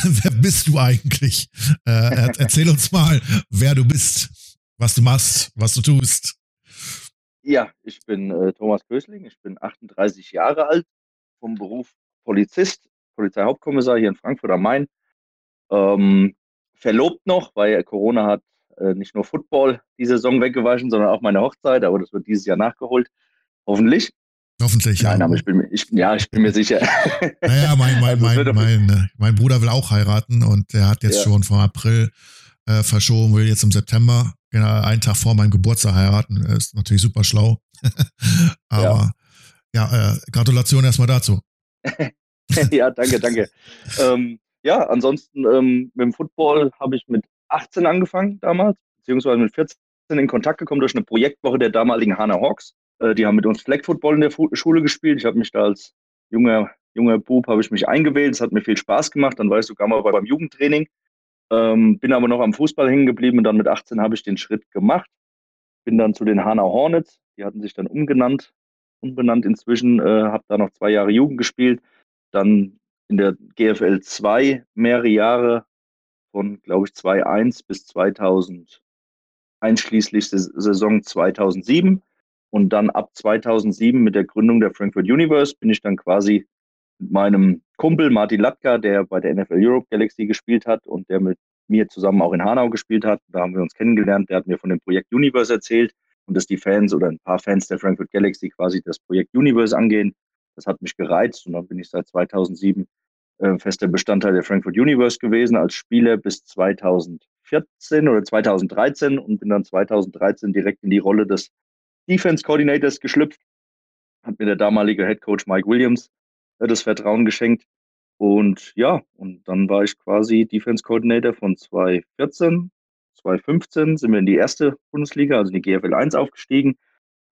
wer bist du eigentlich? Äh, erzähl uns mal, wer du bist, was du machst, was du tust. Ja, ich bin äh, Thomas Kösling, ich bin 38 Jahre alt, vom Beruf Polizist, Polizeihauptkommissar hier in Frankfurt am Main. Ähm, verlobt noch, weil Corona hat äh, nicht nur Football die Saison weggewaschen, sondern auch meine Hochzeit, aber das wird dieses Jahr nachgeholt. Hoffentlich. Hoffentlich, ja. Nein, aber ich bin, ich, ja, ich bin mir sicher. Naja, mein, mein, also mein, mein, äh, mein, Bruder will auch heiraten und der hat jetzt ja. schon vom April äh, verschoben, will jetzt im September, genau einen Tag vor meinem Geburtstag heiraten. Ist natürlich super schlau. aber ja, ja äh, Gratulation erstmal dazu. ja, danke, danke. ähm, ja, ansonsten ähm, mit dem Football habe ich mit 18 angefangen damals, beziehungsweise mit 14 in Kontakt gekommen durch eine Projektwoche der damaligen Hana Hawks. Äh, die haben mit uns Flag Football in der Schule gespielt. Ich habe mich da als junger, junger Bub habe ich mich eingewählt. Es hat mir viel Spaß gemacht. Dann war ich sogar mal beim Jugendtraining. Ähm, bin aber noch am Fußball hängen geblieben und dann mit 18 habe ich den Schritt gemacht. Bin dann zu den Hanau Hornets. Die hatten sich dann umgenannt, umbenannt inzwischen. Äh, habe da noch zwei Jahre Jugend gespielt. Dann in der GFL 2 mehrere Jahre von, glaube ich, 2001 bis 2000, einschließlich Saison 2007. Und dann ab 2007 mit der Gründung der Frankfurt Universe bin ich dann quasi mit meinem Kumpel Martin Latka, der bei der NFL Europe Galaxy gespielt hat und der mit mir zusammen auch in Hanau gespielt hat. Da haben wir uns kennengelernt. Der hat mir von dem Projekt Universe erzählt und dass die Fans oder ein paar Fans der Frankfurt Galaxy quasi das Projekt Universe angehen. Das hat mich gereizt und dann bin ich seit 2007 äh, fester Bestandteil der Frankfurt Universe gewesen als Spieler bis 2014 oder 2013 und bin dann 2013 direkt in die Rolle des Defense Coordinators geschlüpft. Hat mir der damalige Head Coach Mike Williams äh, das Vertrauen geschenkt. Und ja, und dann war ich quasi Defense Coordinator von 2014. 2015 sind wir in die erste Bundesliga, also in die GFL 1 aufgestiegen.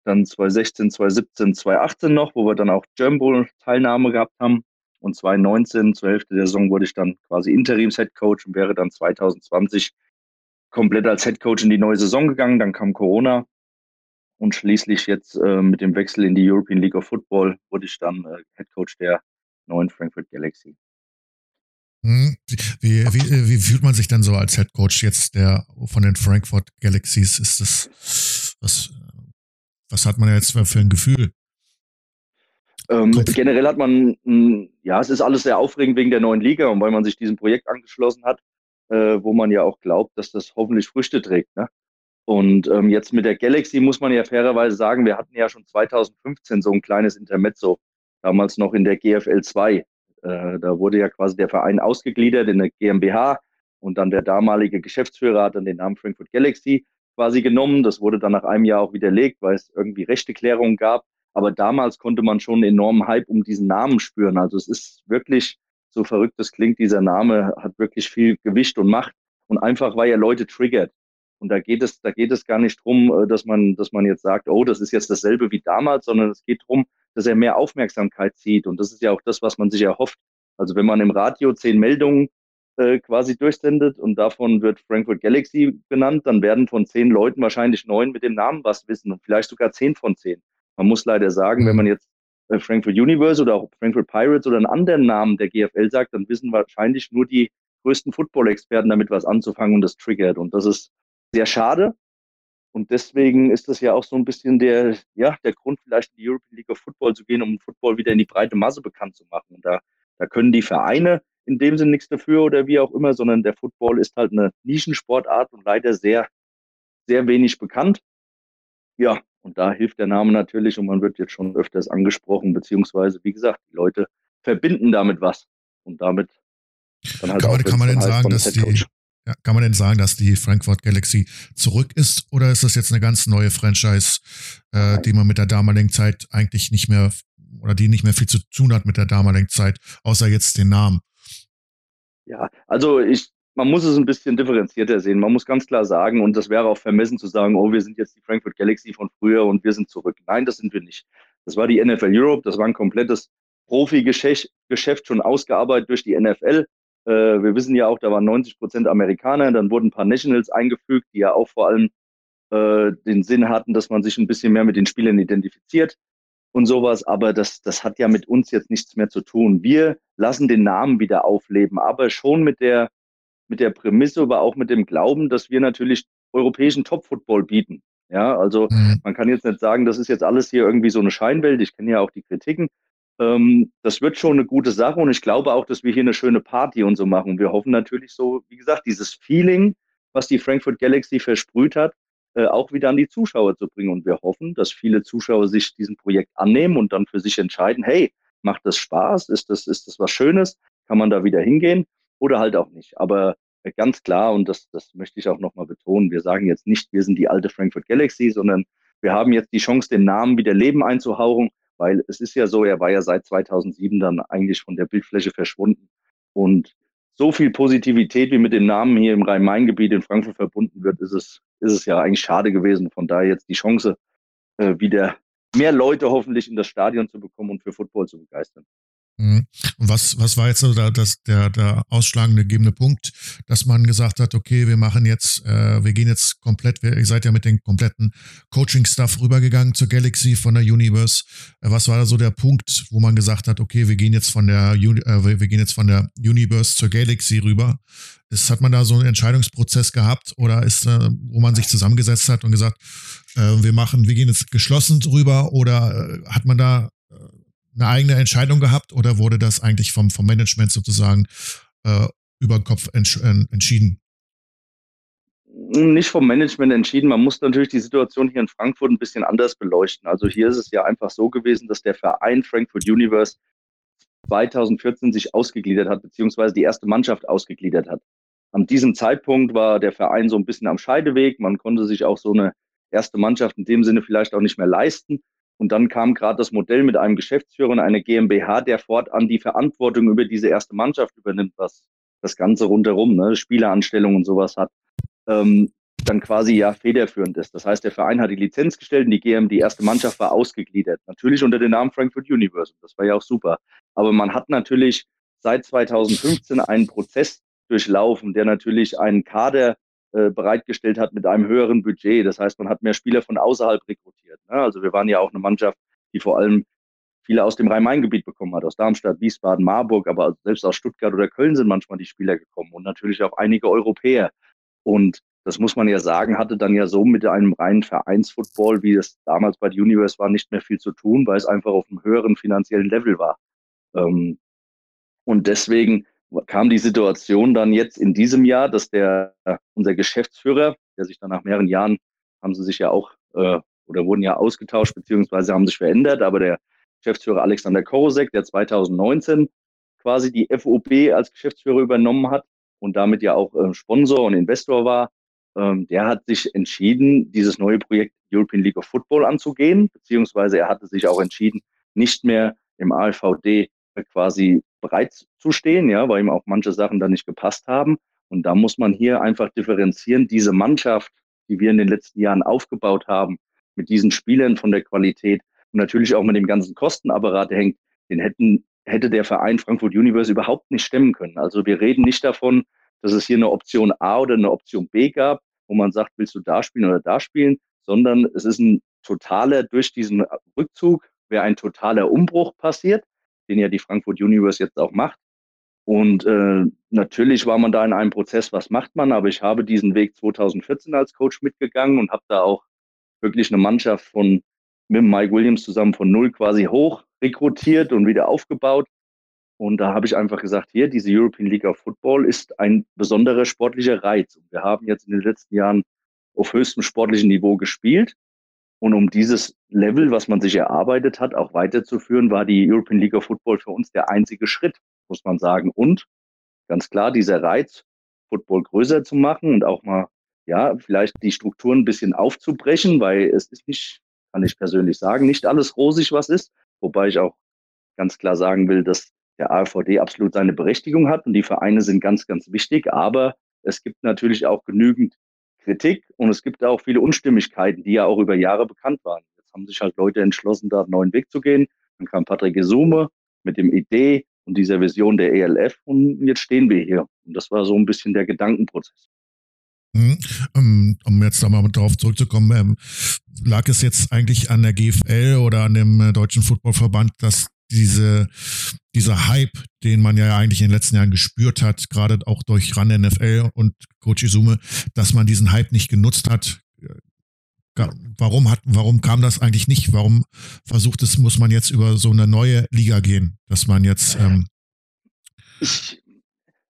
Dann 2016, 2017, 2018 noch, wo wir dann auch German Bowl Teilnahme gehabt haben. Und 2019, zur Hälfte der Saison, wurde ich dann quasi Interims-Headcoach und wäre dann 2020 komplett als Headcoach in die neue Saison gegangen. Dann kam Corona und schließlich jetzt äh, mit dem Wechsel in die European League of Football wurde ich dann äh, Head Coach der neuen Frankfurt Galaxy. Hm. Wie, wie, wie, fühlt man sich denn so als Head Coach jetzt der von den Frankfurt Galaxies? Ist das was, was hat man jetzt für ein Gefühl? Ähm, generell hat man, mh, ja, es ist alles sehr aufregend wegen der neuen Liga und weil man sich diesem Projekt angeschlossen hat, äh, wo man ja auch glaubt, dass das hoffentlich Früchte trägt. Ne? Und ähm, jetzt mit der Galaxy muss man ja fairerweise sagen, wir hatten ja schon 2015 so ein kleines Intermezzo, damals noch in der GFL 2. Äh, da wurde ja quasi der Verein ausgegliedert in eine GmbH und dann der damalige Geschäftsführer hat dann den Namen Frankfurt Galaxy quasi genommen. Das wurde dann nach einem Jahr auch widerlegt, weil es irgendwie Rechteklärungen gab. Aber damals konnte man schon einen enormen Hype um diesen Namen spüren. Also es ist wirklich, so verrückt es klingt, dieser Name hat wirklich viel Gewicht und Macht. Und einfach, weil er Leute triggert. Und da geht es, da geht es gar nicht drum, äh, dass man, dass man jetzt sagt, oh, das ist jetzt dasselbe wie damals, sondern es geht darum, dass er mehr Aufmerksamkeit zieht. Und das ist ja auch das, was man sich erhofft. Also wenn man im Radio zehn Meldungen äh, quasi durchsendet und davon wird Frankfurt Galaxy benannt, dann werden von zehn Leuten wahrscheinlich neun mit dem Namen was wissen und vielleicht sogar zehn von zehn. Man muss leider sagen, wenn mhm. man jetzt äh, Frankfurt Universe oder auch Frankfurt Pirates oder einen anderen Namen der GFL sagt, dann wissen wahrscheinlich nur die größten Football-Experten damit was anzufangen und das triggert. Und das ist sehr schade. Und deswegen ist das ja auch so ein bisschen der, ja, der Grund, vielleicht in die European League of Football zu gehen, um Football wieder in die breite Masse bekannt zu machen. Und da, da können die Vereine in dem Sinne nichts dafür oder wie auch immer, sondern der Football ist halt eine Nischensportart und leider sehr, sehr wenig bekannt. Ja, und da hilft der Name natürlich und man wird jetzt schon öfters angesprochen, beziehungsweise, wie gesagt, die Leute verbinden damit was und damit dann halt kann man, kann man denn sagen, dass die, ja, kann man denn sagen, dass die Frankfurt Galaxy zurück ist oder ist das jetzt eine ganz neue Franchise, äh, die man mit der damaligen Zeit eigentlich nicht mehr oder die nicht mehr viel zu tun hat mit der damaligen Zeit, außer jetzt den Namen? Ja, also ich, man muss es ein bisschen differenzierter sehen. Man muss ganz klar sagen, und das wäre auch vermessen zu sagen, oh, wir sind jetzt die Frankfurt Galaxy von früher und wir sind zurück. Nein, das sind wir nicht. Das war die NFL Europe, das war ein komplettes Profi-Geschäft schon ausgearbeitet durch die NFL. Äh, wir wissen ja auch, da waren 90 Prozent Amerikaner, dann wurden ein paar Nationals eingefügt, die ja auch vor allem äh, den Sinn hatten, dass man sich ein bisschen mehr mit den Spielern identifiziert. und sowas, aber das, das hat ja mit uns jetzt nichts mehr zu tun. Wir lassen den Namen wieder aufleben, aber schon mit der, mit der Prämisse, aber auch mit dem Glauben, dass wir natürlich europäischen Top-Football bieten. Ja, also mhm. man kann jetzt nicht sagen, das ist jetzt alles hier irgendwie so eine Scheinwelt. Ich kenne ja auch die Kritiken. Ähm, das wird schon eine gute Sache und ich glaube auch, dass wir hier eine schöne Party und so machen. Wir hoffen natürlich so, wie gesagt, dieses Feeling, was die Frankfurt Galaxy versprüht hat, äh, auch wieder an die Zuschauer zu bringen. Und wir hoffen, dass viele Zuschauer sich diesem Projekt annehmen und dann für sich entscheiden, hey, macht das Spaß? Ist das, ist das was Schönes? Kann man da wieder hingehen? Oder halt auch nicht. Aber äh, ganz klar, und das, das möchte ich auch nochmal betonen, wir sagen jetzt nicht, wir sind die alte Frankfurt Galaxy, sondern wir haben jetzt die Chance, den Namen wieder Leben einzuhauchen weil es ist ja so, er war ja seit 2007 dann eigentlich von der Bildfläche verschwunden. Und so viel Positivität, wie mit dem Namen hier im Rhein-Main-Gebiet in Frankfurt verbunden wird, ist es, ist es ja eigentlich schade gewesen. Von daher jetzt die Chance, äh, wieder mehr Leute hoffentlich in das Stadion zu bekommen und für Football zu begeistern. Mhm. Und was, was war jetzt so da, das, der, der ausschlagende gegebene Punkt, dass man gesagt hat, okay, wir machen jetzt, äh, wir gehen jetzt komplett, wir, ihr seid ja mit den kompletten Coaching-Stuff rübergegangen zur Galaxy von der Universe. Äh, was war da so der Punkt, wo man gesagt hat, okay, wir gehen jetzt von der, äh, wir gehen jetzt von der Universe zur Galaxy rüber? Ist, hat man da so einen Entscheidungsprozess gehabt oder ist, äh, wo man sich zusammengesetzt hat und gesagt, äh, wir machen, wir gehen jetzt geschlossen rüber oder äh, hat man da eine eigene Entscheidung gehabt oder wurde das eigentlich vom, vom Management sozusagen äh, über den Kopf entsch entschieden? Nicht vom Management entschieden. Man muss natürlich die Situation hier in Frankfurt ein bisschen anders beleuchten. Also hier ist es ja einfach so gewesen, dass der Verein Frankfurt Universe 2014 sich ausgegliedert hat, beziehungsweise die erste Mannschaft ausgegliedert hat. An diesem Zeitpunkt war der Verein so ein bisschen am Scheideweg. Man konnte sich auch so eine erste Mannschaft in dem Sinne vielleicht auch nicht mehr leisten. Und dann kam gerade das Modell mit einem Geschäftsführer und einer GmbH, der fortan die Verantwortung über diese erste Mannschaft übernimmt, was das Ganze rundherum, ne, Spieleranstellungen und sowas hat, ähm, dann quasi ja federführend ist. Das heißt, der Verein hat die Lizenz gestellt und die GM, die erste Mannschaft war ausgegliedert. Natürlich unter dem Namen Frankfurt Universe. Das war ja auch super. Aber man hat natürlich seit 2015 einen Prozess durchlaufen, der natürlich einen Kader äh, bereitgestellt hat mit einem höheren Budget. Das heißt, man hat mehr Spieler von außerhalb rekrutiert. Ne? Also wir waren ja auch eine Mannschaft, die vor allem viele aus dem Rhein-Main-Gebiet bekommen hat, aus Darmstadt, Wiesbaden, Marburg, aber selbst aus Stuttgart oder Köln sind manchmal die Spieler gekommen und natürlich auch einige Europäer. Und das muss man ja sagen, hatte dann ja so mit einem reinen Vereinsfootball, wie es damals bei der Universe war, nicht mehr viel zu tun, weil es einfach auf einem höheren finanziellen Level war. Ähm, und deswegen kam die Situation dann jetzt in diesem Jahr, dass der unser Geschäftsführer, der sich dann nach mehreren Jahren haben sie sich ja auch äh, oder wurden ja ausgetauscht beziehungsweise haben sich verändert, aber der Geschäftsführer Alexander Korosek, der 2019 quasi die FOB als Geschäftsführer übernommen hat und damit ja auch äh, Sponsor und Investor war, ähm, der hat sich entschieden, dieses neue Projekt European League of Football anzugehen, beziehungsweise er hatte sich auch entschieden, nicht mehr im ALVD quasi bereit zu stehen, ja, weil ihm auch manche Sachen da nicht gepasst haben. Und da muss man hier einfach differenzieren. Diese Mannschaft, die wir in den letzten Jahren aufgebaut haben, mit diesen Spielern von der Qualität und natürlich auch mit dem ganzen Kostenapparat, der hängt, den hätten, hätte der Verein Frankfurt Universe überhaupt nicht stemmen können. Also wir reden nicht davon, dass es hier eine Option A oder eine Option B gab, wo man sagt, willst du da spielen oder da spielen, sondern es ist ein totaler, durch diesen Rückzug wäre ein totaler Umbruch passiert den ja die Frankfurt Universe jetzt auch macht. Und äh, natürlich war man da in einem Prozess, was macht man, aber ich habe diesen Weg 2014 als Coach mitgegangen und habe da auch wirklich eine Mannschaft von mit Mike Williams zusammen von null quasi hoch rekrutiert und wieder aufgebaut. Und da habe ich einfach gesagt, hier, diese European League of Football ist ein besonderer sportlicher Reiz. Und wir haben jetzt in den letzten Jahren auf höchstem sportlichen Niveau gespielt. Und um dieses Level, was man sich erarbeitet hat, auch weiterzuführen, war die European League of Football für uns der einzige Schritt, muss man sagen. Und ganz klar, dieser Reiz, Football größer zu machen und auch mal, ja, vielleicht die Strukturen ein bisschen aufzubrechen, weil es ist nicht, kann ich persönlich sagen, nicht alles rosig, was ist. Wobei ich auch ganz klar sagen will, dass der AVD absolut seine Berechtigung hat und die Vereine sind ganz, ganz wichtig. Aber es gibt natürlich auch genügend Kritik und es gibt auch viele Unstimmigkeiten, die ja auch über Jahre bekannt waren. Jetzt haben sich halt Leute entschlossen, da einen neuen Weg zu gehen. Dann kam Patrick Gesume mit dem Idee und dieser Vision der ELF und jetzt stehen wir hier. Und das war so ein bisschen der Gedankenprozess. Mhm. Ähm, um jetzt da mal darauf zurückzukommen, ähm, lag es jetzt eigentlich an der GFL oder an dem äh, Deutschen Footballverband, dass diese, dieser Hype, den man ja eigentlich in den letzten Jahren gespürt hat, gerade auch durch RAN NFL und Coach Izume, dass man diesen Hype nicht genutzt hat. Warum hat, warum kam das eigentlich nicht? Warum versucht es, muss man jetzt über so eine neue Liga gehen, dass man jetzt, ähm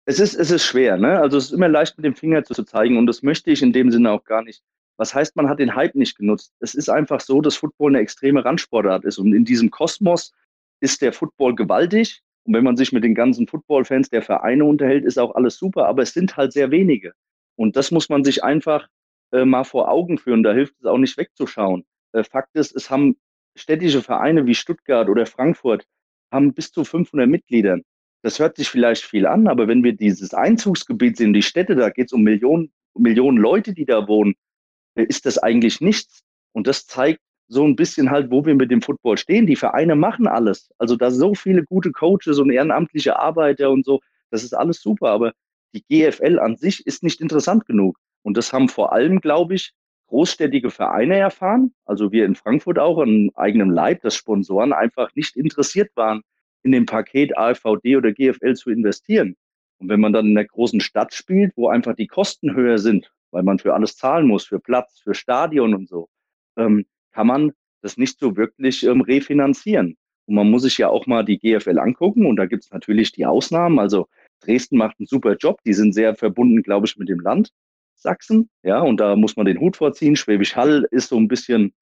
es ist, es ist schwer, ne? Also es ist immer leicht mit dem Finger zu zeigen und das möchte ich in dem Sinne auch gar nicht. Was heißt, man hat den Hype nicht genutzt? Es ist einfach so, dass Football eine extreme Randsportart ist und in diesem Kosmos ist der Football gewaltig. Und wenn man sich mit den ganzen Football-Fans der Vereine unterhält, ist auch alles super, aber es sind halt sehr wenige. Und das muss man sich einfach äh, mal vor Augen führen. Da hilft es auch nicht wegzuschauen. Äh, Fakt ist, es haben städtische Vereine wie Stuttgart oder Frankfurt haben bis zu 500 Mitglieder. Das hört sich vielleicht viel an, aber wenn wir dieses Einzugsgebiet sehen, die Städte, da geht es um Millionen, Millionen Leute, die da wohnen, äh, ist das eigentlich nichts. Und das zeigt, so ein bisschen halt, wo wir mit dem Football stehen. Die Vereine machen alles. Also da so viele gute Coaches und ehrenamtliche Arbeiter und so, das ist alles super. Aber die GFL an sich ist nicht interessant genug. Und das haben vor allem, glaube ich, großstädtige Vereine erfahren. Also wir in Frankfurt auch an eigenem Leib, dass Sponsoren einfach nicht interessiert waren, in dem Paket AFVD oder GFL zu investieren. Und wenn man dann in der großen Stadt spielt, wo einfach die Kosten höher sind, weil man für alles zahlen muss, für Platz, für Stadion und so, ähm, kann man das nicht so wirklich ähm, refinanzieren. Und man muss sich ja auch mal die GFL angucken und da gibt es natürlich die Ausnahmen. Also Dresden macht einen super Job, die sind sehr verbunden, glaube ich, mit dem Land Sachsen, ja, und da muss man den Hut vorziehen. Schwäbisch Hall ist so ein bisschen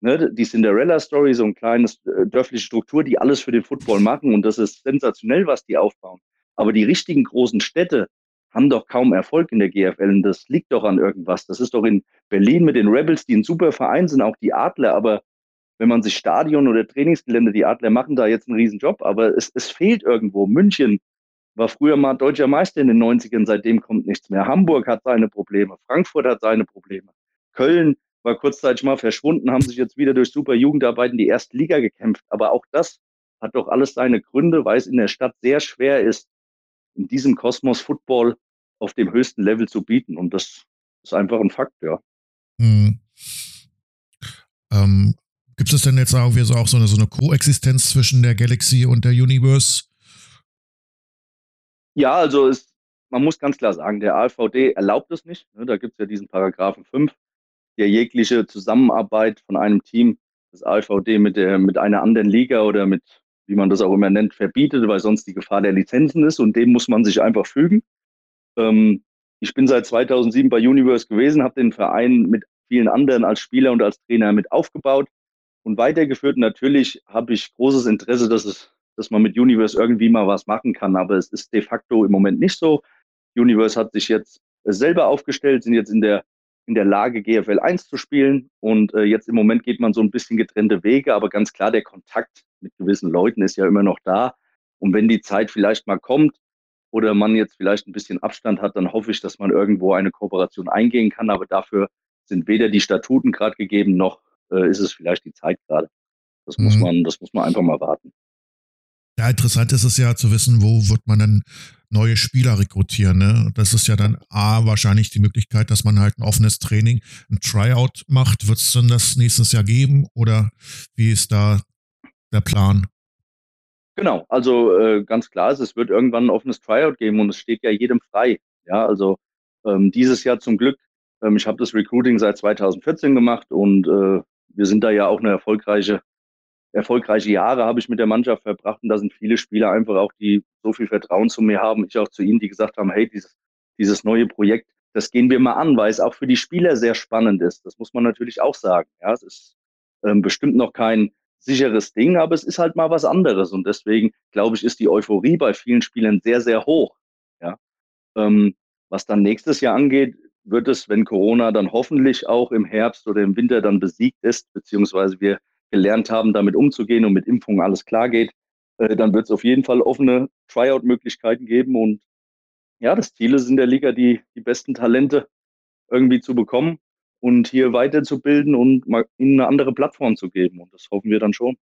ne, die Cinderella-Story, so ein kleines äh, dörfliche Struktur, die alles für den Football machen und das ist sensationell, was die aufbauen. Aber die richtigen großen Städte, haben doch kaum Erfolg in der GFL und das liegt doch an irgendwas. Das ist doch in Berlin mit den Rebels, die ein super Verein sind, auch die Adler, aber wenn man sich Stadion oder Trainingsgelände, die Adler machen da jetzt einen Riesenjob, aber es, es fehlt irgendwo. München war früher mal deutscher Meister in den 90ern, seitdem kommt nichts mehr. Hamburg hat seine Probleme, Frankfurt hat seine Probleme. Köln war kurzzeitig mal verschwunden, haben sich jetzt wieder durch super Jugendarbeit in die erste Liga gekämpft. Aber auch das hat doch alles seine Gründe, weil es in der Stadt sehr schwer ist, in diesem Kosmos Football auf dem höchsten Level zu bieten. Und das ist einfach ein Fakt, ja. Hm. Ähm, Gibt es denn jetzt auch, so, auch so eine, so eine Koexistenz zwischen der Galaxy und der Universe? Ja, also es, man muss ganz klar sagen, der AVD erlaubt es nicht. Ne? Da gibt es ja diesen Paragraphen 5, der jegliche Zusammenarbeit von einem Team, das AVD mit, der, mit einer anderen Liga oder mit wie man das auch immer nennt, verbietet, weil sonst die Gefahr der Lizenzen ist und dem muss man sich einfach fügen. Ähm, ich bin seit 2007 bei Universe gewesen, habe den Verein mit vielen anderen als Spieler und als Trainer mit aufgebaut und weitergeführt. Natürlich habe ich großes Interesse, dass es, dass man mit Universe irgendwie mal was machen kann, aber es ist de facto im Moment nicht so. Universe hat sich jetzt selber aufgestellt, sind jetzt in der in der Lage, GFL 1 zu spielen. Und äh, jetzt im Moment geht man so ein bisschen getrennte Wege, aber ganz klar, der Kontakt mit gewissen Leuten ist ja immer noch da. Und wenn die Zeit vielleicht mal kommt oder man jetzt vielleicht ein bisschen Abstand hat, dann hoffe ich, dass man irgendwo eine Kooperation eingehen kann. Aber dafür sind weder die Statuten gerade gegeben, noch äh, ist es vielleicht die Zeit gerade. Das mhm. muss man, das muss man einfach mal warten. Ja, interessant ist es ja zu wissen, wo wird man dann neue Spieler rekrutieren. Ne? Das ist ja dann A, wahrscheinlich die Möglichkeit, dass man halt ein offenes Training, ein Tryout macht. Wird es dann das nächstes Jahr geben oder wie ist da der Plan? Genau, also äh, ganz klar ist, es wird irgendwann ein offenes Tryout geben und es steht ja jedem frei. Ja, also ähm, dieses Jahr zum Glück, ähm, ich habe das Recruiting seit 2014 gemacht und äh, wir sind da ja auch eine erfolgreiche erfolgreiche Jahre habe ich mit der Mannschaft verbracht und da sind viele Spieler einfach auch, die so viel Vertrauen zu mir haben, ich auch zu ihnen, die gesagt haben, hey, dieses, dieses neue Projekt, das gehen wir mal an, weil es auch für die Spieler sehr spannend ist. Das muss man natürlich auch sagen. Ja, es ist ähm, bestimmt noch kein sicheres Ding, aber es ist halt mal was anderes und deswegen glaube ich, ist die Euphorie bei vielen Spielern sehr, sehr hoch. Ja, ähm, was dann nächstes Jahr angeht, wird es, wenn Corona dann hoffentlich auch im Herbst oder im Winter dann besiegt ist, beziehungsweise wir gelernt haben, damit umzugehen und mit Impfungen alles klar geht, äh, dann wird es auf jeden Fall offene Tryout-Möglichkeiten geben. Und ja, das Ziel ist in der Liga, die, die besten Talente irgendwie zu bekommen und hier weiterzubilden und mal ihnen eine andere Plattform zu geben. Und das hoffen wir dann schon.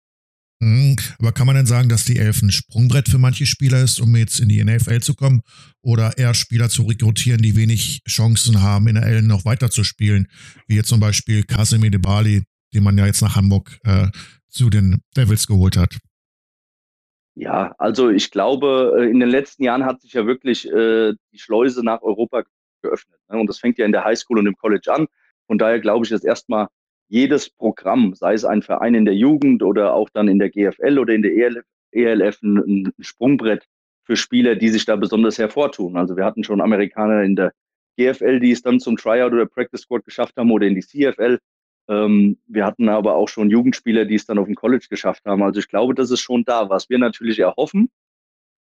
Mhm. Aber kann man denn sagen, dass die Elf ein Sprungbrett für manche Spieler ist, um jetzt in die NFL zu kommen? Oder eher Spieler zu rekrutieren, die wenig Chancen haben, in der L noch weiter zu spielen? Wie jetzt zum Beispiel Casemir de Bali, den man ja jetzt nach Hamburg äh, zu den Devils geholt hat. Ja, also ich glaube, äh, in den letzten Jahren hat sich ja wirklich äh, die Schleuse nach Europa geöffnet. Ne? Und das fängt ja in der Highschool und im College an. Von daher glaube ich, dass erstmal jedes Programm, sei es ein Verein in der Jugend oder auch dann in der GFL oder in der ELF, ELF ein, Sprungbrett für Spieler, die sich da besonders hervortun. Also wir hatten schon Amerikaner in der GFL, die es dann zum Tryout oder Practice Squad geschafft haben oder in die CFL. Ähm, wir hatten aber auch schon Jugendspieler, die es dann auf dem College geschafft haben. Also ich glaube, das ist schon da. Was wir natürlich erhoffen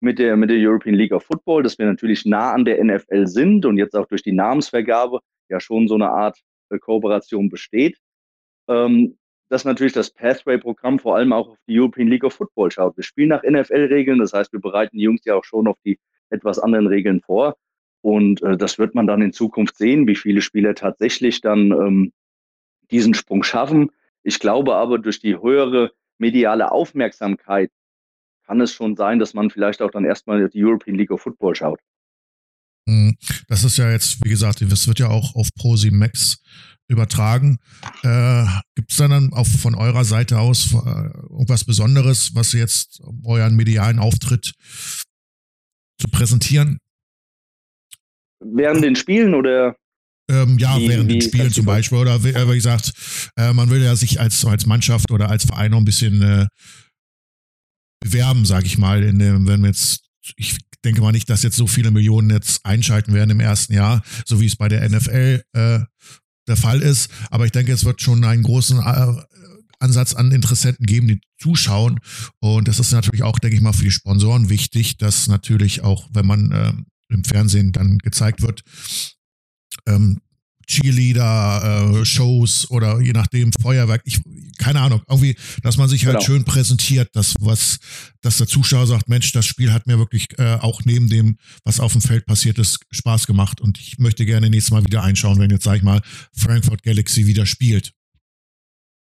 mit der, mit der European League of Football, dass wir natürlich nah an der NFL sind und jetzt auch durch die Namensvergabe ja schon so eine Art Kooperation besteht ähm, dass natürlich das Pathway-Programm vor allem auch auf die European League of Football schaut. Wir spielen nach NFL-Regeln, das heißt, wir bereiten die Jungs ja auch schon auf die etwas anderen Regeln vor. Und äh, das wird man dann in Zukunft sehen, wie viele Spieler tatsächlich dann ähm, diesen Sprung schaffen. Ich glaube aber, durch die höhere mediale Aufmerksamkeit kann es schon sein, dass man vielleicht auch dann erstmal die European League of Football schaut. Hm, das ist ja jetzt, wie gesagt, das wird ja auch auf Pro Max übertragen. Äh, Gibt es dann auch von eurer Seite aus äh, irgendwas Besonderes, was jetzt euren medialen Auftritt zu präsentieren? Während den Spielen oder? Ähm, ja, wie, während wie, den Spielen zum Beispiel. Oder äh, wie gesagt, äh, man will ja sich als, als Mannschaft oder als Verein noch ein bisschen äh, bewerben, sage ich mal, in dem, wenn wir jetzt, ich denke mal nicht, dass jetzt so viele Millionen jetzt einschalten werden im ersten Jahr, so wie es bei der NFL äh, der Fall ist. Aber ich denke, es wird schon einen großen äh, Ansatz an Interessenten geben, die zuschauen. Und das ist natürlich auch, denke ich mal, für die Sponsoren wichtig, dass natürlich auch, wenn man äh, im Fernsehen dann gezeigt wird, ähm, Cheerleader-Shows äh, oder je nachdem Feuerwerk, ich, keine Ahnung, irgendwie, dass man sich halt genau. schön präsentiert, dass was, dass der Zuschauer sagt, Mensch, das Spiel hat mir wirklich äh, auch neben dem, was auf dem Feld passiert ist, Spaß gemacht und ich möchte gerne nächstes Mal wieder einschauen, wenn jetzt, sag ich mal, Frankfurt Galaxy wieder spielt.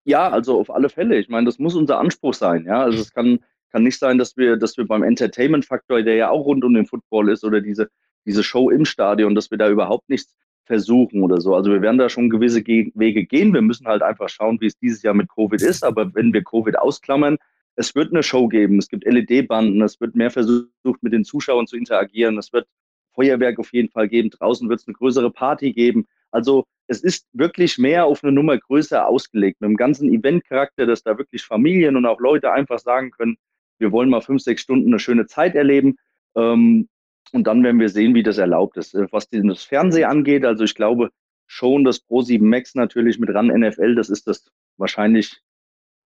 Ja, also auf alle Fälle. Ich meine, das muss unser Anspruch sein, ja. Also es kann, kann nicht sein, dass wir, dass wir beim Entertainment-Faktor, der ja auch rund um den Football ist, oder diese, diese Show im Stadion, dass wir da überhaupt nichts versuchen oder so. Also wir werden da schon gewisse Ge Wege gehen. Wir müssen halt einfach schauen, wie es dieses Jahr mit Covid ist. Aber wenn wir Covid ausklammern, es wird eine Show geben, es gibt LED-Banden, es wird mehr versucht, mit den Zuschauern zu interagieren, es wird Feuerwerk auf jeden Fall geben, draußen wird es eine größere Party geben. Also es ist wirklich mehr auf eine Nummer größer ausgelegt, mit dem ganzen Event-Charakter, dass da wirklich Familien und auch Leute einfach sagen können, wir wollen mal fünf, sechs Stunden eine schöne Zeit erleben. Ähm, und dann werden wir sehen, wie das erlaubt ist. Äh, was das Fernsehen angeht, also ich glaube schon, dass Pro7 Max natürlich mit RAN NFL, das ist das wahrscheinlich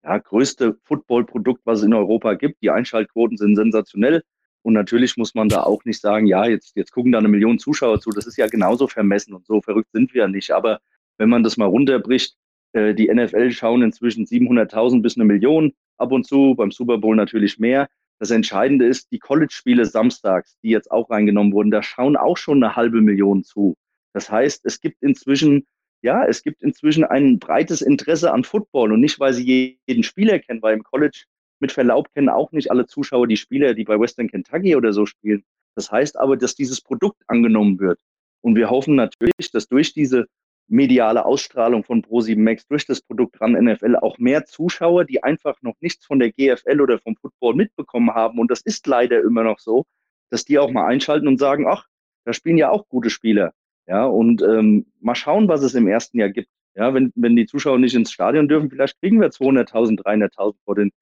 ja, größte Football-Produkt, was es in Europa gibt. Die Einschaltquoten sind sensationell. Und natürlich muss man da auch nicht sagen, ja, jetzt, jetzt gucken da eine Million Zuschauer zu. Das ist ja genauso vermessen und so verrückt sind wir ja nicht. Aber wenn man das mal runterbricht, äh, die NFL schauen inzwischen 700.000 bis eine Million ab und zu, beim Super Bowl natürlich mehr. Das Entscheidende ist, die College-Spiele samstags, die jetzt auch reingenommen wurden, da schauen auch schon eine halbe Million zu. Das heißt, es gibt inzwischen, ja, es gibt inzwischen ein breites Interesse an Football und nicht, weil sie jeden Spieler kennen, weil im College mit Verlaub kennen auch nicht alle Zuschauer die Spieler, die bei Western Kentucky oder so spielen. Das heißt aber, dass dieses Produkt angenommen wird. Und wir hoffen natürlich, dass durch diese mediale Ausstrahlung von Pro7 Max durch das Produkt ran NFL auch mehr Zuschauer, die einfach noch nichts von der GFL oder vom Football mitbekommen haben. Und das ist leider immer noch so, dass die auch mal einschalten und sagen, ach, da spielen ja auch gute Spieler. Ja, und ähm, mal schauen, was es im ersten Jahr gibt. Ja, wenn, wenn die Zuschauer nicht ins Stadion dürfen, vielleicht kriegen wir 200.000, 300.000 vor den,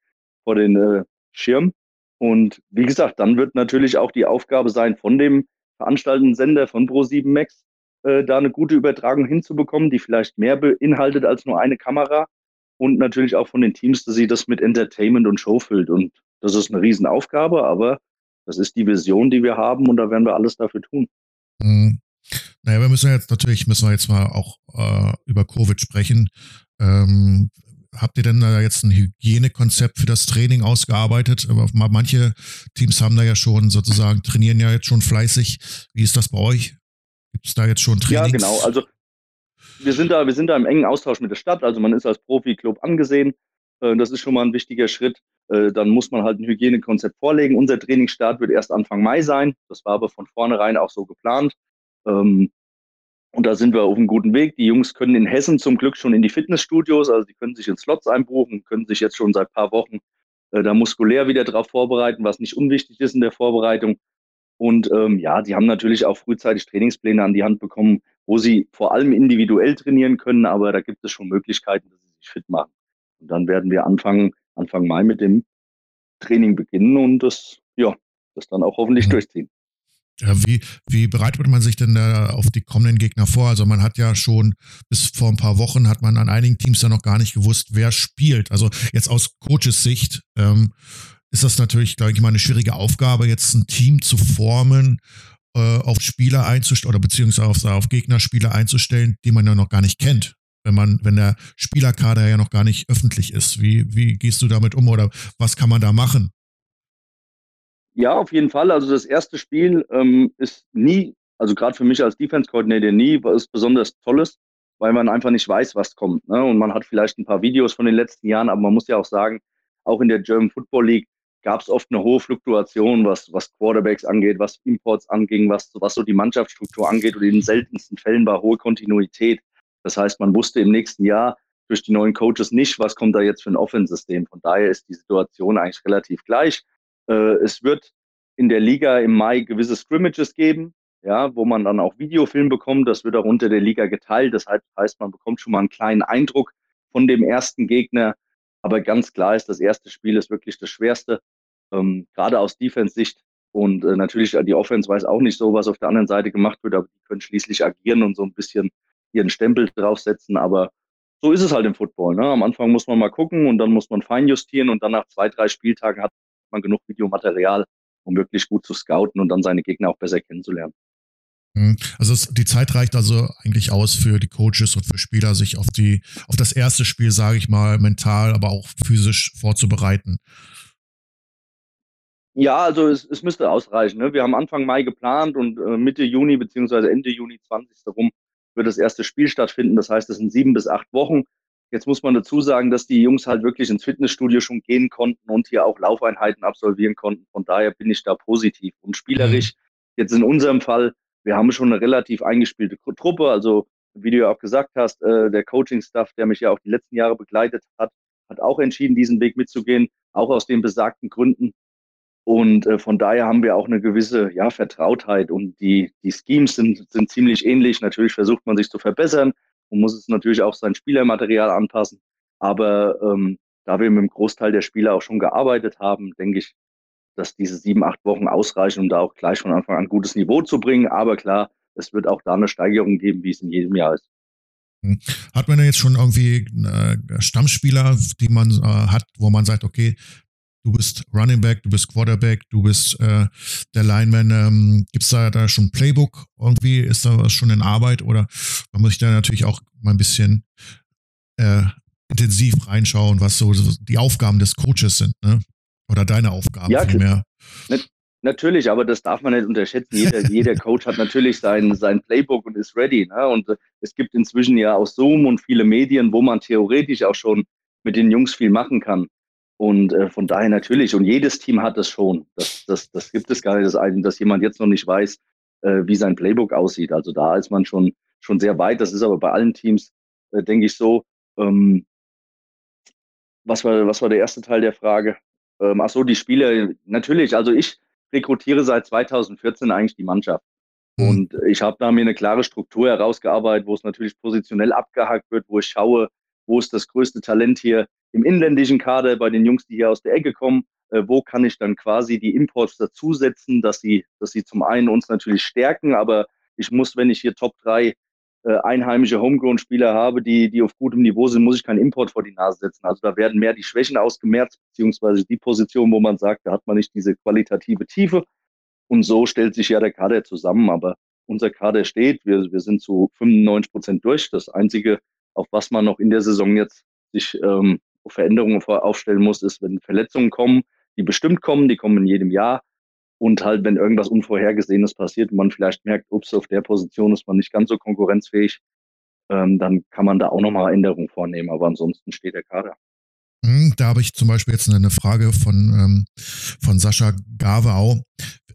vor den äh, Schirm. Und wie gesagt, dann wird natürlich auch die Aufgabe sein von dem veranstaltenden Sender von Pro7 Max, äh, da eine gute Übertragung hinzubekommen, die vielleicht mehr beinhaltet als nur eine Kamera und natürlich auch von den Teams, dass sie das mit Entertainment und Show füllt. Und das ist eine Riesenaufgabe, aber das ist die Vision, die wir haben und da werden wir alles dafür tun. Mhm. Naja, wir müssen jetzt natürlich, müssen wir jetzt mal auch äh, über Covid sprechen. Ähm, habt ihr denn da jetzt ein Hygienekonzept für das Training ausgearbeitet? Manche Teams haben da ja schon sozusagen, trainieren ja jetzt schon fleißig. Wie ist das bei euch? Gibt es da jetzt schon Trainings? Ja, genau. Also wir sind da, wir sind da im engen Austausch mit der Stadt. Also man ist als Profi-Club angesehen. Äh, das ist schon mal ein wichtiger Schritt. Äh, dann muss man halt ein Hygienekonzept vorlegen. Unser Trainingsstart wird erst Anfang Mai sein. Das war aber von vornherein auch so geplant. Ähm, und da sind wir auf einem guten Weg. Die Jungs können in Hessen zum Glück schon in die Fitnessstudios, also die können sich in Slots einbuchen, können sich jetzt schon seit ein paar Wochen äh, da muskulär wieder darauf vorbereiten, was nicht unwichtig ist in der Vorbereitung. Und ähm, ja, die haben natürlich auch frühzeitig Trainingspläne an die Hand bekommen, wo sie vor allem individuell trainieren können, aber da gibt es schon Möglichkeiten, dass sie sich fit machen. Und dann werden wir anfangen, Anfang Mai mit dem Training beginnen und das, ja, das dann auch hoffentlich mhm. durchziehen. Wie, wie bereitet man sich denn da auf die kommenden Gegner vor? Also man hat ja schon bis vor ein paar Wochen hat man an einigen Teams ja noch gar nicht gewusst, wer spielt. Also jetzt aus Coaches Sicht ähm, ist das natürlich, glaube ich, mal eine schwierige Aufgabe, jetzt ein Team zu formen, äh, auf Spieler einzustellen oder beziehungsweise auf, auf Gegnerspieler einzustellen, die man ja noch gar nicht kennt. Wenn man, wenn der Spielerkader ja noch gar nicht öffentlich ist. Wie, wie gehst du damit um oder was kann man da machen? Ja, auf jeden Fall. Also das erste Spiel ähm, ist nie, also gerade für mich als Defense Coordinator nie was besonders Tolles, weil man einfach nicht weiß, was kommt. Ne? Und man hat vielleicht ein paar Videos von den letzten Jahren, aber man muss ja auch sagen, auch in der German Football League gab es oft eine hohe Fluktuation, was, was Quarterbacks angeht, was Imports anging, was, was so die Mannschaftsstruktur angeht. Und in den seltensten Fällen war hohe Kontinuität. Das heißt, man wusste im nächsten Jahr durch die neuen Coaches nicht, was kommt da jetzt für ein Offensystem. Von daher ist die Situation eigentlich relativ gleich. Äh, es wird in der Liga im Mai gewisse Scrimmages geben, ja, wo man dann auch Videofilm bekommt. Das wird auch unter der Liga geteilt. Das heißt, man bekommt schon mal einen kleinen Eindruck von dem ersten Gegner. Aber ganz klar ist, das erste Spiel ist wirklich das schwerste, ähm, gerade aus Defense-Sicht. Und äh, natürlich, die Offense weiß auch nicht so, was auf der anderen Seite gemacht wird, aber die können schließlich agieren und so ein bisschen ihren Stempel draufsetzen. Aber so ist es halt im Football. Ne? Am Anfang muss man mal gucken und dann muss man feinjustieren und dann nach zwei, drei Spieltagen hat man genug Videomaterial, um wirklich gut zu scouten und dann seine Gegner auch besser kennenzulernen. Mhm. Also es, die Zeit reicht also eigentlich aus für die Coaches und für Spieler, sich auf die auf das erste Spiel, sage ich mal, mental, aber auch physisch vorzubereiten. Ja, also es, es müsste ausreichen. Ne? Wir haben Anfang Mai geplant und äh, Mitte Juni beziehungsweise Ende Juni 20. rum wird das erste Spiel stattfinden. Das heißt, es sind sieben bis acht Wochen. Jetzt muss man dazu sagen, dass die Jungs halt wirklich ins Fitnessstudio schon gehen konnten und hier auch Laufeinheiten absolvieren konnten. Von daher bin ich da positiv und spielerisch. Mhm. Jetzt in unserem Fall, wir haben schon eine relativ eingespielte Truppe. Also, wie du ja auch gesagt hast, äh, der Coaching-Staff, der mich ja auch die letzten Jahre begleitet hat, hat auch entschieden, diesen Weg mitzugehen, auch aus den besagten Gründen. Und äh, von daher haben wir auch eine gewisse ja, Vertrautheit und die, die Schemes sind, sind ziemlich ähnlich. Natürlich versucht man sich zu verbessern und muss es natürlich auch sein Spielermaterial anpassen. Aber ähm, da wir mit dem Großteil der Spieler auch schon gearbeitet haben, denke ich, dass diese sieben, acht Wochen ausreichen, um da auch gleich von Anfang an ein gutes Niveau zu bringen. Aber klar, es wird auch da eine Steigerung geben, wie es in jedem Jahr ist. Hm. Hat man denn jetzt schon irgendwie äh, Stammspieler, die man äh, hat, wo man sagt, okay, du bist Running Back, du bist Quarterback, du bist äh, der Lineman. Ähm, Gibt es da, da schon ein Playbook irgendwie? Ist da was schon in Arbeit? Oder man muss sich da natürlich auch mal ein bisschen äh, intensiv reinschauen, was so die Aufgaben des Coaches sind, ne? Oder deine Aufgaben ja, vielmehr. Natürlich, aber das darf man nicht unterschätzen. Jeder, jeder Coach hat natürlich sein, sein Playbook und ist ready. Ne? Und äh, es gibt inzwischen ja auch Zoom und viele Medien, wo man theoretisch auch schon mit den Jungs viel machen kann. Und äh, von daher natürlich, und jedes Team hat es schon. Das, das, das gibt es gar nicht, dass, dass jemand jetzt noch nicht weiß, äh, wie sein Playbook aussieht. Also da ist man schon, schon sehr weit. Das ist aber bei allen Teams, äh, denke ich, so. Ähm, was, war, was war der erste Teil der Frage? Ähm, ach so, die Spieler, natürlich. Also ich rekrutiere seit 2014 eigentlich die Mannschaft. Mhm. Und ich habe da mir eine klare Struktur herausgearbeitet, wo es natürlich positionell abgehakt wird, wo ich schaue, wo ist das größte Talent hier im inländischen Kader bei den Jungs, die hier aus der Ecke kommen, äh, wo kann ich dann quasi die Imports dazusetzen, dass sie, dass sie zum einen uns natürlich stärken, aber ich muss, wenn ich hier Top 3 äh, einheimische Homegrown-Spieler habe, die, die auf gutem Niveau sind, muss ich keinen Import vor die Nase setzen. Also da werden mehr die Schwächen ausgemerzt, beziehungsweise die Position, wo man sagt, da hat man nicht diese qualitative Tiefe. Und so stellt sich ja der Kader zusammen. Aber unser Kader steht, wir, wir sind zu 95 Prozent durch. Das Einzige, auf was man noch in der Saison jetzt sich ähm, Veränderungen aufstellen muss, ist, wenn Verletzungen kommen, die bestimmt kommen, die kommen in jedem Jahr. Und halt, wenn irgendwas Unvorhergesehenes passiert und man vielleicht merkt, ups, auf der Position ist man nicht ganz so konkurrenzfähig, ähm, dann kann man da auch nochmal Änderungen vornehmen. Aber ansonsten steht der Kader. Hm, da habe ich zum Beispiel jetzt eine Frage von, ähm, von Sascha Gavau.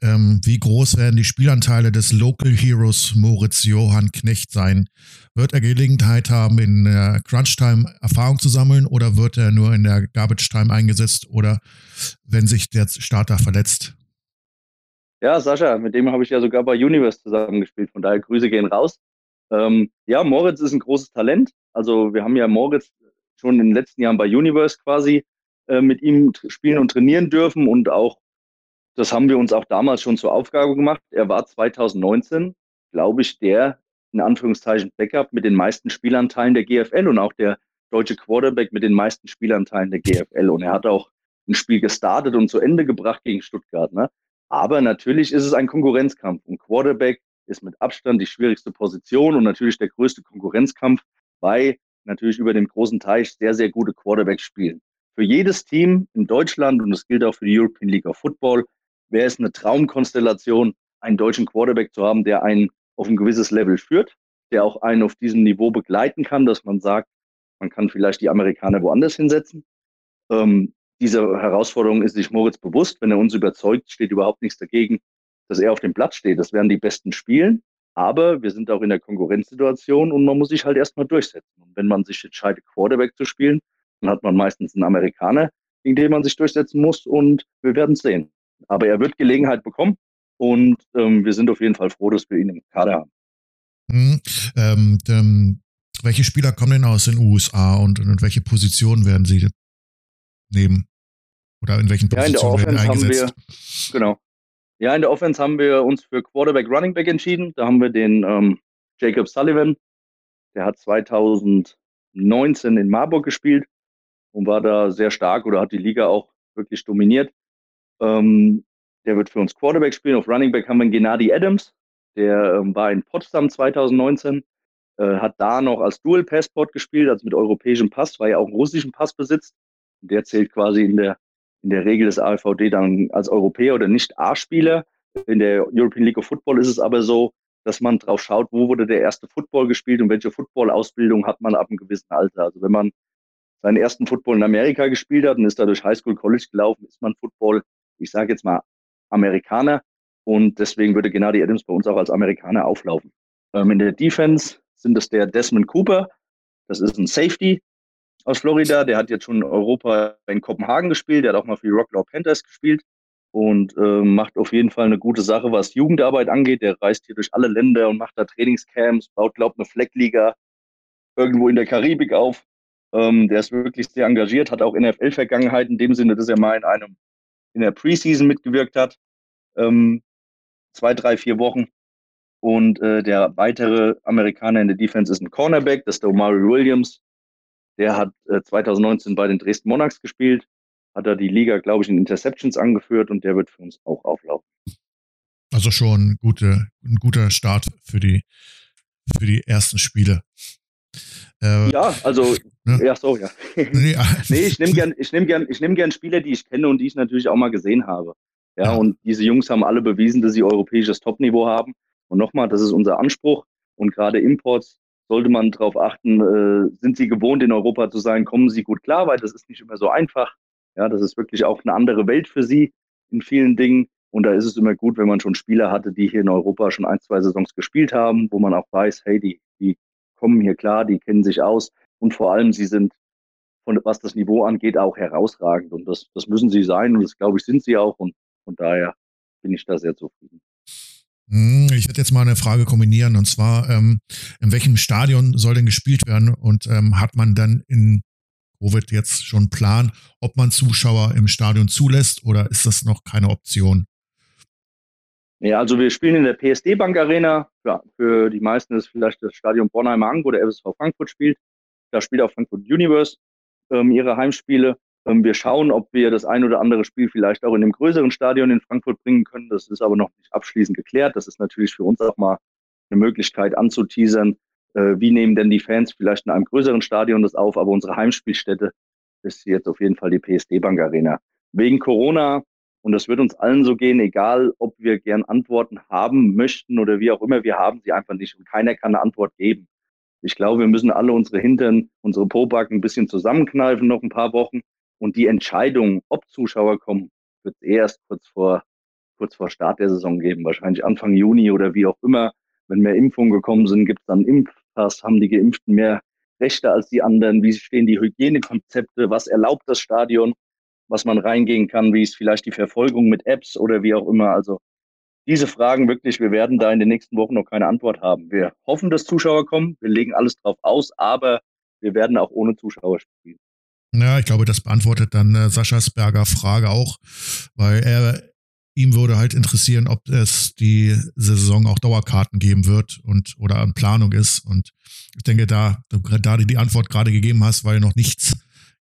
Ähm, wie groß werden die Spielanteile des Local Heroes Moritz Johann Knecht sein? Wird er Gelegenheit haben, in der Crunch-Time Erfahrung zu sammeln oder wird er nur in der Garbage-Time eingesetzt oder wenn sich der Starter verletzt? Ja, Sascha, mit dem habe ich ja sogar bei Universe zusammengespielt, von daher Grüße gehen raus. Ähm, ja, Moritz ist ein großes Talent. Also wir haben ja Moritz schon in den letzten Jahren bei Universe quasi äh, mit ihm spielen und trainieren dürfen und auch, das haben wir uns auch damals schon zur Aufgabe gemacht. Er war 2019, glaube ich, der in Anführungszeichen Backup mit den meisten Spielanteilen der GFL und auch der deutsche Quarterback mit den meisten Spielanteilen der GFL. Und er hat auch ein Spiel gestartet und zu Ende gebracht gegen Stuttgart. Ne? Aber natürlich ist es ein Konkurrenzkampf. Und Quarterback ist mit Abstand die schwierigste Position und natürlich der größte Konkurrenzkampf, weil natürlich über dem großen Teich sehr, sehr gute Quarterbacks spielen. Für jedes Team in Deutschland, und das gilt auch für die European League of Football, wäre es eine Traumkonstellation, einen deutschen Quarterback zu haben, der einen auf ein gewisses Level führt, der auch einen auf diesem Niveau begleiten kann, dass man sagt, man kann vielleicht die Amerikaner woanders hinsetzen. Ähm, diese Herausforderung ist sich Moritz bewusst. Wenn er uns überzeugt, steht überhaupt nichts dagegen, dass er auf dem Platz steht. Das werden die besten Spielen. Aber wir sind auch in der Konkurrenzsituation und man muss sich halt erstmal durchsetzen. Und wenn man sich entscheidet, Quarterback zu spielen, dann hat man meistens einen Amerikaner, gegen den man sich durchsetzen muss und wir werden es sehen. Aber er wird Gelegenheit bekommen und ähm, wir sind auf jeden Fall froh, dass wir ihn im Kader haben. Hm, ähm, welche Spieler kommen denn aus den USA und, und welche Positionen werden sie nehmen? Oder in welchen Positionen ja, in werden eingesetzt? Wir, genau. Ja, in der Offense haben wir uns für Quarterback Running Back entschieden. Da haben wir den ähm, Jacob Sullivan. Der hat 2019 in Marburg gespielt und war da sehr stark oder hat die Liga auch wirklich dominiert. Ähm, der wird für uns Quarterback spielen. Auf Running Back haben wir Gennady Adams. Der ähm, war in Potsdam 2019, äh, hat da noch als Dual Passport gespielt, also mit europäischem Pass, weil er auch einen russischen Pass besitzt. Der zählt quasi in der in der Regel des AVD dann als Europäer oder nicht A-Spieler. In der European League of Football ist es aber so, dass man drauf schaut, wo wurde der erste Football gespielt und welche Football-Ausbildung hat man ab einem gewissen Alter. Also wenn man seinen ersten Football in Amerika gespielt hat und ist da durch Highschool College gelaufen, ist man Football, ich sage jetzt mal Amerikaner und deswegen würde Gennady Adams bei uns auch als Amerikaner auflaufen. Ähm, in der Defense sind es der Desmond Cooper, das ist ein Safety, aus Florida. Der hat jetzt schon Europa in Kopenhagen gespielt. Der hat auch mal für die Rocklau Panthers gespielt und äh, macht auf jeden Fall eine gute Sache, was Jugendarbeit angeht. Der reist hier durch alle Länder und macht da Trainingscamps, baut, glaubt, eine Fleckliga irgendwo in der Karibik auf. Ähm, der ist wirklich sehr engagiert, hat auch NFL-Vergangenheit in dem Sinne, dass er mal in einem in der Preseason mitgewirkt hat. Ähm, zwei, drei, vier Wochen. Und äh, der weitere Amerikaner in der Defense ist ein Cornerback, das ist der Omari Williams. Der hat äh, 2019 bei den Dresden Monarchs gespielt, hat er die Liga, glaube ich, in Interceptions angeführt und der wird für uns auch auflaufen. Also schon gute, ein guter Start für die, für die ersten Spiele. Äh, ja, also, ne? ja, so, ja. nee, ich nehme gern, ich nehme gern, ich nehme gern Spieler, die ich kenne und die ich natürlich auch mal gesehen habe. Ja, ja. und diese Jungs haben alle bewiesen, dass sie europäisches Topniveau haben. Und nochmal, das ist unser Anspruch. Und gerade Imports sollte man darauf achten, äh, sind sie gewohnt in Europa zu sein, kommen sie gut klar, weil das ist nicht immer so einfach. Ja, das ist wirklich auch eine andere Welt für sie in vielen Dingen. Und da ist es immer gut, wenn man schon Spieler hatte, die hier in Europa schon ein, zwei Saisons gespielt haben, wo man auch weiß, hey, die, die kommen hier klar, die kennen sich aus. Und vor allem, sie sind, von, was das Niveau angeht, auch herausragend. Und das, das müssen sie sein. Und das, glaube ich, sind sie auch. Und von daher bin ich da sehr zufrieden. Hm, ich werde jetzt mal eine Frage kombinieren und zwar, ähm, in welchem Stadion soll denn gespielt werden und ähm, hat man dann in Covid jetzt schon einen Plan, ob man Zuschauer im Stadion zulässt oder ist das noch keine Option? Ja, also wir spielen in der PSD Bank Arena. Ja, für die meisten ist vielleicht das Stadion Bornheimer Ang, wo der FSV Frankfurt spielt. Da spielt auch Frankfurt Universe ähm, ihre Heimspiele. Ähm, wir schauen, ob wir das ein oder andere Spiel vielleicht auch in einem größeren Stadion in Frankfurt bringen können. Das ist aber noch nicht abschließend geklärt. Das ist natürlich für uns auch mal eine Möglichkeit anzuteasern. Äh, wie nehmen denn die Fans vielleicht in einem größeren Stadion das auf? Aber unsere Heimspielstätte ist jetzt auf jeden Fall die PSD Bank Arena. Wegen Corona, und das wird uns allen so gehen, egal ob wir gern Antworten haben möchten oder wie auch immer, wir haben sie einfach nicht und keiner kann eine Antwort geben. Ich glaube, wir müssen alle unsere Hintern, unsere Pobacken ein bisschen zusammenkneifen noch ein paar Wochen Und die Entscheidung, ob Zuschauer kommen, wird es erst kurz vor, kurz vor Start der Saison geben. Wahrscheinlich Anfang Juni oder wie auch immer. Wenn mehr Impfungen gekommen sind, gibt es dann Impfpass, haben die Geimpften mehr Rechte als die anderen? Wie stehen die Hygienekonzepte? Was erlaubt das Stadion? Was man reingehen kann? Wie ist vielleicht die Verfolgung mit Apps oder wie auch immer? Also diese Fragen wirklich, wir werden da in den nächsten Wochen noch keine Antwort haben. Wir hoffen, dass Zuschauer kommen. Wir legen alles drauf aus, aber wir werden auch ohne Zuschauer spielen. Ja, ich glaube, das beantwortet dann äh, Saschas Berger Frage auch, weil er ihm würde halt interessieren, ob es die Saison auch Dauerkarten geben wird und oder eine Planung ist. Und ich denke, da, da du die Antwort gerade gegeben hast, weil noch nichts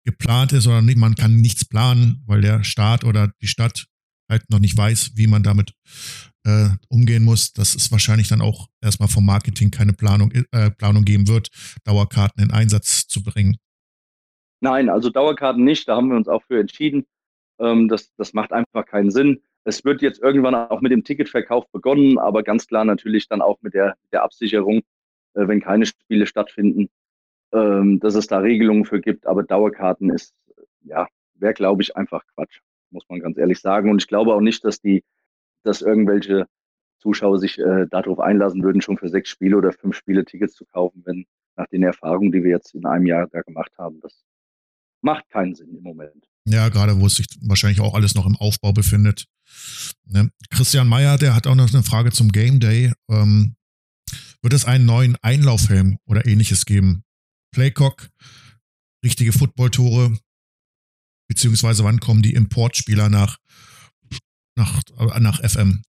geplant ist oder nicht, man kann nichts planen, weil der Staat oder die Stadt halt noch nicht weiß, wie man damit äh, umgehen muss, dass es wahrscheinlich dann auch erstmal vom Marketing keine Planung, äh, Planung geben wird, Dauerkarten in Einsatz zu bringen. Nein, also Dauerkarten nicht, da haben wir uns auch für entschieden. Ähm, das, das macht einfach keinen Sinn. Es wird jetzt irgendwann auch mit dem Ticketverkauf begonnen, aber ganz klar natürlich dann auch mit der, der Absicherung, äh, wenn keine Spiele stattfinden, ähm, dass es da Regelungen für gibt. Aber Dauerkarten ist, ja, wäre, glaube ich, einfach Quatsch, muss man ganz ehrlich sagen. Und ich glaube auch nicht, dass die, dass irgendwelche Zuschauer sich äh, darauf einlassen würden, schon für sechs Spiele oder fünf Spiele Tickets zu kaufen, wenn nach den Erfahrungen, die wir jetzt in einem Jahr da gemacht haben, das macht keinen Sinn im Moment. Ja, gerade wo es sich wahrscheinlich auch alles noch im Aufbau befindet. Ne? Christian Meyer, der hat auch noch eine Frage zum Game Day. Ähm, wird es einen neuen Einlaufhelm oder ähnliches geben? Playcock, richtige Footballtore, beziehungsweise wann kommen die Importspieler nach, nach, nach FM?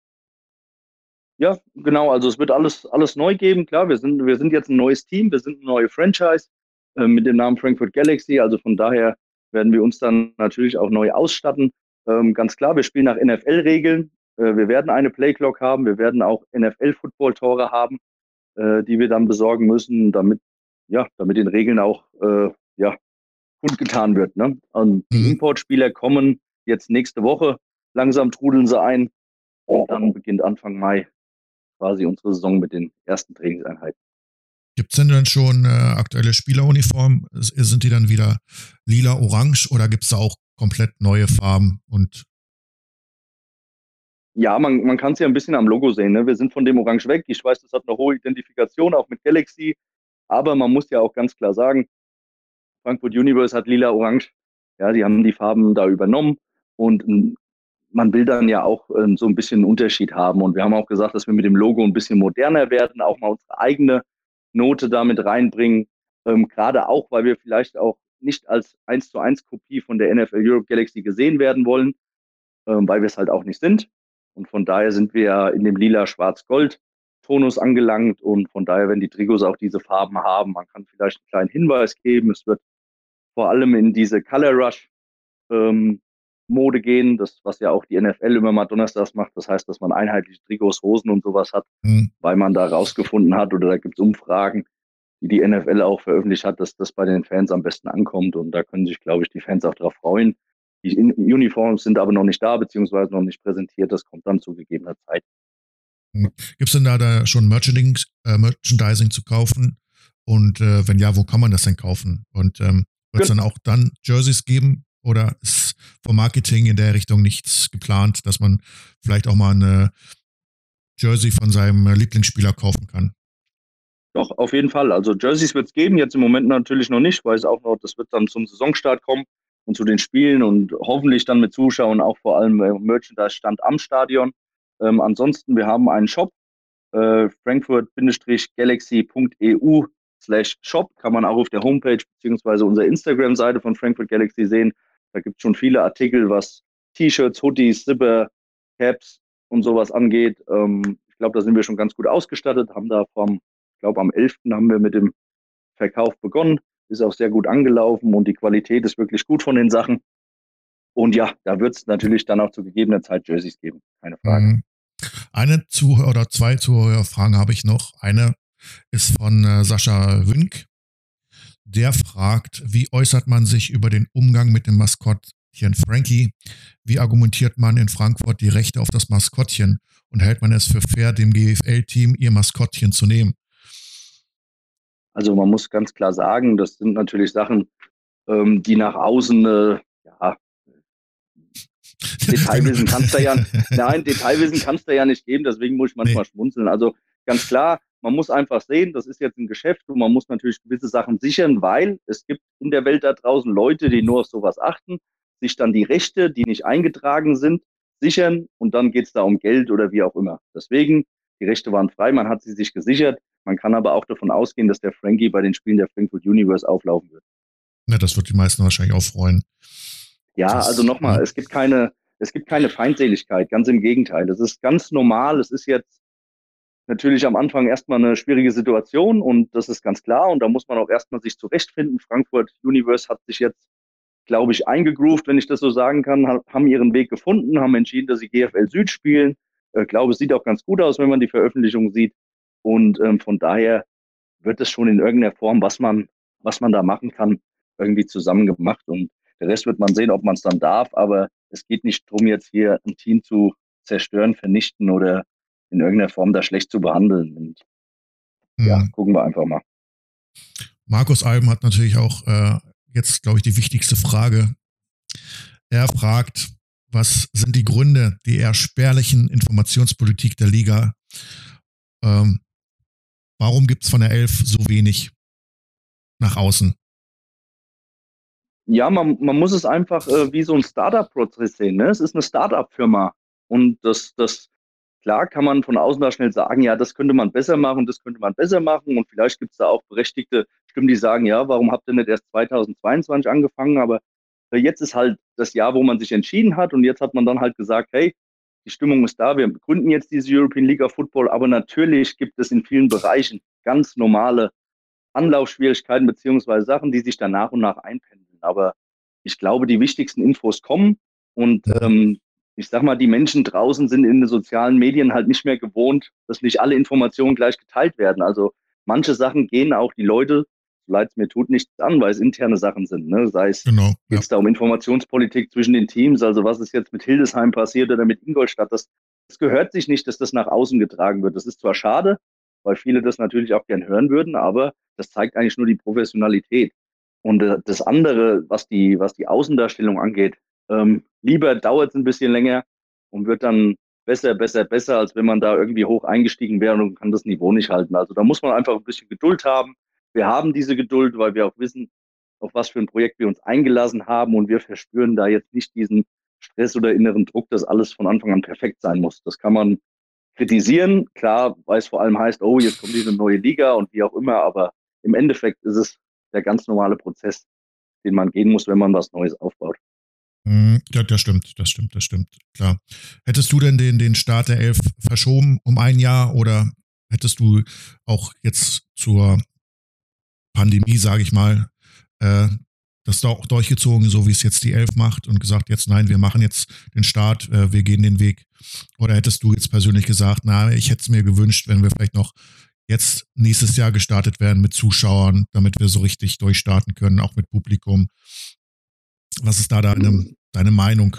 Ja, genau. Also es wird alles, alles neu geben. Klar, wir sind, wir sind jetzt ein neues Team, wir sind eine neue Franchise äh, mit dem Namen Frankfurt Galaxy. Also von daher werden wir uns dann natürlich auch neu ausstatten. Ähm, ganz klar, wir spielen nach NFL-Regeln. Äh, wir werden eine Playclock haben. Wir werden auch NFL-Football-Tore haben, äh, die wir dann besorgen müssen, damit, ja, damit den Regeln auch, äh, ja, kundgetan wird. Ne? Und die mhm. Importspieler kommen jetzt nächste Woche. Langsam trudeln sie ein. Und dann beginnt Anfang Mai quasi unsere Saison mit den ersten Trainingseinheiten. Gibt es denn dann schon äh, aktuelle Spieleruniformen? Sind die dann wieder lila, orange oder gibt es da auch komplett neue Farben und ja, man, man kann es ja ein bisschen am Logo sehen. Ne? Wir sind von dem Orange weg. Ich weiß, das hat eine hohe Identifikation, auch mit Galaxy. Aber man muss ja auch ganz klar sagen, Frankfurt Universe hat lila-orange. Ja, die haben die Farben da übernommen. Und ähm, man will dann ja auch äh, so ein bisschen einen Unterschied haben. Und wir haben auch gesagt, dass wir mit dem Logo ein bisschen moderner werden, auch mal unsere eigene Note damit reinbringen. Ähm, Gerade auch, weil wir vielleicht auch nicht als 1 zu 1 Kopie von der NFL Europe Galaxy gesehen werden wollen, ähm, weil wir es halt auch nicht sind. Und von daher sind wir ja in dem lila-schwarz-gold Tonus angelangt und von daher werden die Trikots auch diese Farben haben. Man kann vielleicht einen kleinen Hinweis geben. Es wird vor allem in diese Color Rush ähm, Mode gehen, das, was ja auch die NFL immer mal donnerstags macht. Das heißt, dass man einheitliche Trikots, Hosen und sowas hat, mhm. weil man da rausgefunden hat oder da gibt es Umfragen, die die NFL auch veröffentlicht hat, dass das bei den Fans am besten ankommt. Und da können sich, glaube ich, die Fans auch darauf freuen. Die Uniforms sind aber noch nicht da, beziehungsweise noch nicht präsentiert. Das kommt dann zu gegebener Zeit. Hm. Gibt es denn da, da schon Merchandising, äh, Merchandising zu kaufen? Und äh, wenn ja, wo kann man das denn kaufen? Und ähm, wird es dann auch dann Jerseys geben? Oder ist vom Marketing in der Richtung nichts geplant, dass man vielleicht auch mal eine Jersey von seinem Lieblingsspieler kaufen kann? Doch, auf jeden Fall. Also Jerseys wird es geben, jetzt im Moment natürlich noch nicht, weil es auch noch, das wird dann zum Saisonstart kommen und zu den Spielen und hoffentlich dann mit Zuschauern auch vor allem Merchandise-Stand am Stadion. Ähm, ansonsten, wir haben einen Shop, äh, frankfurt-galaxy.eu slash shop, kann man auch auf der Homepage beziehungsweise unserer Instagram-Seite von Frankfurt Galaxy sehen. Da gibt es schon viele Artikel, was T-Shirts, Hoodies, Zipper, Caps und sowas angeht. Ähm, ich glaube, da sind wir schon ganz gut ausgestattet, haben da vom glaube, am 11. haben wir mit dem Verkauf begonnen. Ist auch sehr gut angelaufen und die Qualität ist wirklich gut von den Sachen. Und ja, da wird es natürlich dann auch zu gegebener Zeit Jerseys geben, keine Frage. Mhm. Eine Zuhörer oder zwei Zuhörerfragen habe ich noch. Eine ist von äh, Sascha Wünk. Der fragt, wie äußert man sich über den Umgang mit dem Maskottchen Frankie? Wie argumentiert man in Frankfurt die Rechte auf das Maskottchen und hält man es für fair, dem GFL-Team ihr Maskottchen zu nehmen? Also man muss ganz klar sagen, das sind natürlich Sachen, ähm, die nach außen äh, ja, Detailwissen kannst du ja, nein, Detailwissen kannst du ja nicht geben, deswegen muss ich manchmal nee. schmunzeln. Also ganz klar, man muss einfach sehen, das ist jetzt ein Geschäft und man muss natürlich gewisse Sachen sichern, weil es gibt in der Welt da draußen Leute, die nur auf sowas achten, sich dann die Rechte, die nicht eingetragen sind, sichern und dann geht es da um Geld oder wie auch immer. Deswegen, die Rechte waren frei, man hat sie sich gesichert. Man kann aber auch davon ausgehen, dass der Frankie bei den Spielen der Frankfurt Universe auflaufen wird. Ja, das wird die meisten wahrscheinlich auch freuen. Ja, das, also nochmal, ja. es gibt keine, es gibt keine Feindseligkeit, ganz im Gegenteil. Es ist ganz normal, es ist jetzt natürlich am Anfang erstmal eine schwierige Situation und das ist ganz klar und da muss man auch erstmal sich zurechtfinden. Frankfurt Universe hat sich jetzt, glaube ich, eingegroovt, wenn ich das so sagen kann, haben ihren Weg gefunden, haben entschieden, dass sie GFL Süd spielen. Ich äh, glaube, es sieht auch ganz gut aus, wenn man die Veröffentlichung sieht und ähm, von daher wird es schon in irgendeiner Form, was man, was man da machen kann, irgendwie zusammen gemacht und der Rest wird man sehen, ob man es dann darf, aber es geht nicht darum, jetzt hier ein Team zu zerstören, vernichten oder in irgendeiner Form da schlecht zu behandeln. Und hm. ja, gucken wir einfach mal. Markus Alben hat natürlich auch äh, jetzt, glaube ich, die wichtigste Frage. Er fragt, was sind die Gründe der eher spärlichen Informationspolitik der Liga? Ähm, warum gibt es von der Elf so wenig nach außen? Ja, man, man muss es einfach äh, wie so ein Startup-Prozess sehen. Ne? Es ist eine Startup-Firma und das, das, klar kann man von außen da schnell sagen, ja, das könnte man besser machen, das könnte man besser machen. Und vielleicht gibt es da auch berechtigte Stimmen, die sagen, ja, warum habt ihr nicht erst 2022 angefangen? Aber äh, jetzt ist halt das Jahr, wo man sich entschieden hat. Und jetzt hat man dann halt gesagt, hey, die Stimmung ist da, wir gründen jetzt diese European League of Football, aber natürlich gibt es in vielen Bereichen ganz normale Anlaufschwierigkeiten beziehungsweise Sachen, die sich dann nach und nach einpendeln. Aber ich glaube, die wichtigsten Infos kommen. Und ähm, ich sag mal, die Menschen draußen sind in den sozialen Medien halt nicht mehr gewohnt, dass nicht alle Informationen gleich geteilt werden. Also manche Sachen gehen auch die Leute, so leid es mir tut, nichts an, weil es interne Sachen sind. Ne? Sei es genau, ja. da um Informationspolitik zwischen den Teams, also was ist jetzt mit Hildesheim passiert oder mit Ingolstadt, das, das gehört sich nicht, dass das nach außen getragen wird. Das ist zwar schade, weil viele das natürlich auch gern hören würden, aber das zeigt eigentlich nur die Professionalität. Und äh, das andere, was die, was die Außendarstellung angeht, ähm, lieber dauert es ein bisschen länger und wird dann besser, besser, besser, als wenn man da irgendwie hoch eingestiegen wäre und kann das Niveau nicht halten. Also da muss man einfach ein bisschen Geduld haben. Wir haben diese Geduld, weil wir auch wissen, auf was für ein Projekt wir uns eingelassen haben und wir verspüren da jetzt nicht diesen Stress oder inneren Druck, dass alles von Anfang an perfekt sein muss. Das kann man kritisieren, klar, weil es vor allem heißt, oh, jetzt kommt diese neue Liga und wie auch immer, aber im Endeffekt ist es der ganz normale Prozess, den man gehen muss, wenn man was Neues aufbaut. Hm, ja, das stimmt, das stimmt, das stimmt, klar. Hättest du denn den, den Start der Elf verschoben um ein Jahr oder hättest du auch jetzt zur Pandemie, sage ich mal, äh, das da auch durchgezogen, so wie es jetzt die Elf macht und gesagt, jetzt nein, wir machen jetzt den Start, äh, wir gehen den Weg? Oder hättest du jetzt persönlich gesagt, na, ich hätte es mir gewünscht, wenn wir vielleicht noch jetzt nächstes Jahr gestartet werden mit Zuschauern, damit wir so richtig durchstarten können, auch mit Publikum. Was ist da deine, deine Meinung?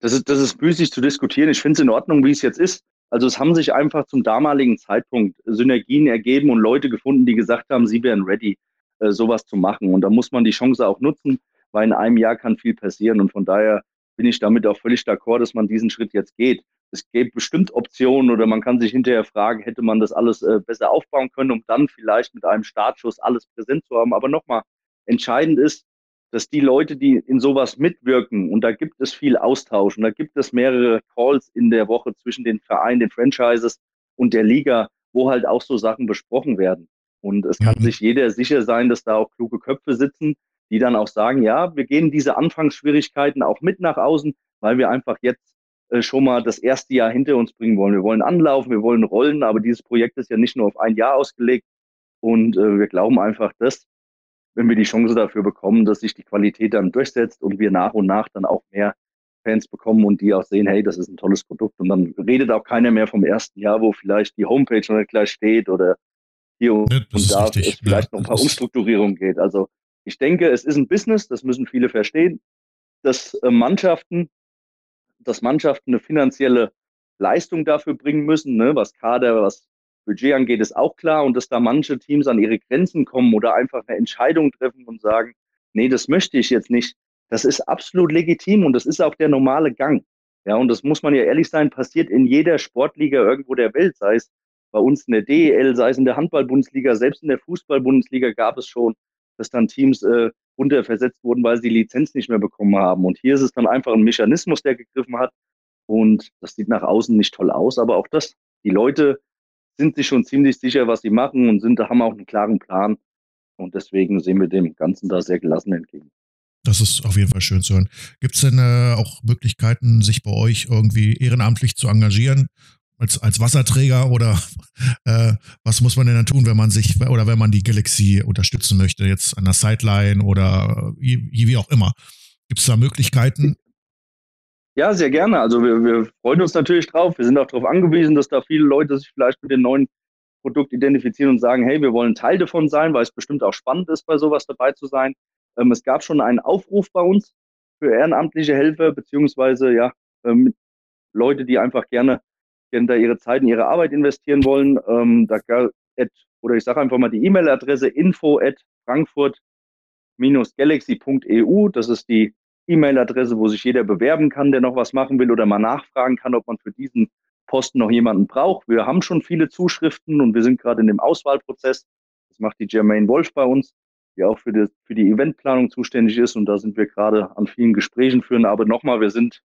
Das ist, das ist müßig zu diskutieren. Ich finde es in Ordnung, wie es jetzt ist. Also es haben sich einfach zum damaligen Zeitpunkt Synergien ergeben und Leute gefunden, die gesagt haben, sie wären ready, äh, sowas zu machen. Und da muss man die Chance auch nutzen, weil in einem Jahr kann viel passieren. Und von daher bin ich damit auch völlig d'accord, dass man diesen Schritt jetzt geht es gäbe bestimmt Optionen oder man kann sich hinterher fragen, hätte man das alles äh, besser aufbauen können, um dann vielleicht mit einem Startschuss alles präsent zu haben. Aber nochmal, entscheidend ist, dass die Leute, die in sowas mitwirken, und da gibt es viel Austausch und da gibt es mehrere Calls in der Woche zwischen den Vereinen, den Franchises und der Liga, wo halt auch so Sachen besprochen werden. Und es kann mhm. sich jeder sicher sein, dass da auch kluge Köpfe sitzen, die dann auch sagen, ja, wir gehen diese Anfangsschwierigkeiten auch mit nach außen, weil wir einfach jetzt äh, schon mal das erste Jahr hinter uns bringen wollen. Wir wollen anlaufen, wir wollen rollen, aber dieses Projekt ist ja nicht nur auf ein Jahr ausgelegt. Und äh, wir glauben einfach, dass, wenn wir die Chance dafür bekommen, dass sich die Qualität dann durchsetzt und wir nach und nach dann auch mehr Fans bekommen und die auch sehen, hey, das ist ein tolles Produkt. Und dann redet auch keiner mehr vom ersten Jahr, wo vielleicht die Homepage noch nicht gleich steht oder hier und, und da es vielleicht ja, noch ein paar Umstrukturierungen geht. Also ich denke, es ist ein Business, das müssen viele verstehen, dass äh, Mannschaften dass Mannschaften eine finanzielle Leistung dafür bringen müssen, ne? was Kader, was Budget angeht, ist auch klar und dass da manche Teams an ihre Grenzen kommen oder einfach eine Entscheidung treffen und sagen, nee, das möchte ich jetzt nicht. Das ist absolut legitim und das ist auch der normale Gang. Ja, und das muss man ja ehrlich sein, passiert in jeder Sportliga irgendwo der Welt, sei es bei uns in der DEL, sei es in der Handball-Bundesliga, selbst in der Fußball-Bundesliga gab es schon, dass dann Teams äh, runterversetzt wurden, weil sie die Lizenz nicht mehr bekommen haben. Und hier ist es dann einfach ein Mechanismus, der gegriffen hat. Und das sieht nach außen nicht toll aus, aber auch das, die Leute sind sich schon ziemlich sicher, was sie machen und sind, haben auch einen klaren Plan. Und deswegen sehen wir dem Ganzen da sehr gelassen entgegen. Das ist auf jeden Fall schön zu hören. Gibt es denn äh, auch Möglichkeiten, sich bei euch irgendwie ehrenamtlich zu engagieren? Als, als Wasserträger oder äh, was muss man denn dann tun, wenn man sich oder wenn man die Galaxy unterstützen möchte, jetzt an der Sideline oder wie, wie auch immer? Gibt es da Möglichkeiten? Ja, sehr gerne. Also wir, wir freuen uns natürlich drauf. Wir sind auch darauf angewiesen, dass da viele Leute sich vielleicht mit dem neuen Produkt identifizieren und sagen, hey, wir wollen Teil davon sein, weil es bestimmt auch spannend ist, bei sowas dabei zu sein. Ähm, es gab schon einen Aufruf bei uns für ehrenamtliche Helfer, beziehungsweise ja, ähm, Leute, die einfach gerne, gerne da ihre Zeit in ihre Arbeit investieren wollen. Ähm, da, at, oder ich sage einfach mal die E-Mail-Adresse info at frankfurt-galaxy.eu. Das ist die E-Mail-Adresse, wo sich jeder bewerben kann, der noch was machen will oder mal nachfragen kann, ob man für diesen Posten noch jemanden braucht. Wir haben schon viele Zuschriften und wir sind gerade in dem Auswahlprozess. Das macht die Jermaine Wolf bei uns die auch für die, für die Eventplanung zuständig ist. Und da sind wir gerade an vielen Gesprächen führen. Aber nochmal, wir sind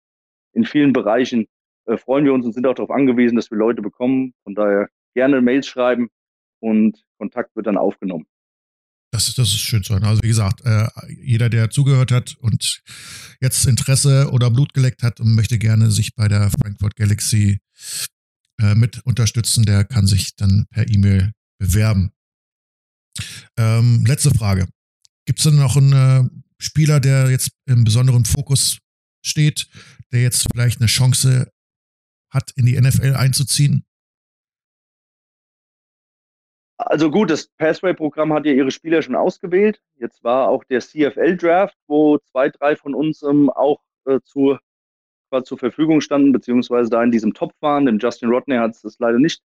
in vielen Bereichen, äh, freuen wir uns und sind auch darauf angewiesen, dass wir Leute bekommen. Von daher gerne Mails schreiben und Kontakt wird dann aufgenommen. Das ist, das ist schön zu hören. Also wie gesagt, äh, jeder, der zugehört hat und jetzt Interesse oder Blut geleckt hat und möchte gerne sich bei der Frankfurt Galaxy äh, mit unterstützen, der kann sich dann per E-Mail bewerben. Ähm, letzte Frage. Gibt es denn noch einen äh, Spieler, der jetzt im besonderen Fokus steht, der jetzt vielleicht eine Chance hat, in die NFL einzuziehen? Also gut, das Passway-Programm hat ja ihre Spieler schon ausgewählt. Jetzt war auch der CFL-Draft, wo zwei, drei von uns ähm, auch äh, zu, zur Verfügung standen, beziehungsweise da in diesem Topf waren. Dem Justin Rodney hat es leider nicht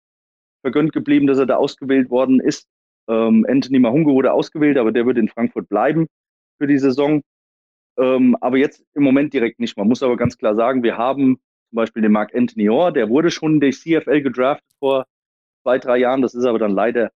vergönnt geblieben, dass er da ausgewählt worden ist. Ähm, Anthony Mahungo wurde ausgewählt, aber der wird in Frankfurt bleiben für die Saison. Ähm, aber jetzt im Moment direkt nicht. Man muss aber ganz klar sagen, wir haben zum Beispiel den Mark Anthony Orr, der wurde schon der CFL gedraftet vor zwei, drei Jahren. Das ist aber dann leider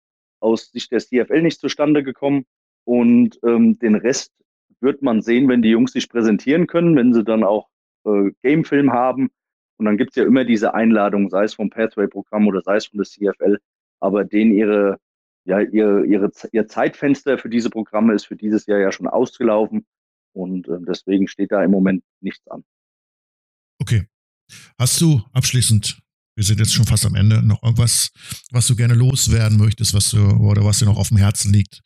aus Sicht der CFL nicht zustande gekommen. Und ähm, den Rest wird man sehen, wenn die Jungs sich präsentieren können, wenn sie dann auch äh, Gamefilm haben. Und dann gibt es ja immer diese Einladung, sei es vom Pathway-Programm oder sei es von der CFL. Aber denen ihre ja, ihr, ihre, ihr Zeitfenster für diese Programme ist für dieses Jahr ja schon ausgelaufen und äh, deswegen steht da im Moment nichts an. Okay. Hast du abschließend, wir sind jetzt schon fast am Ende, noch irgendwas, was du gerne loswerden möchtest, was du oder was dir noch auf dem Herzen liegt?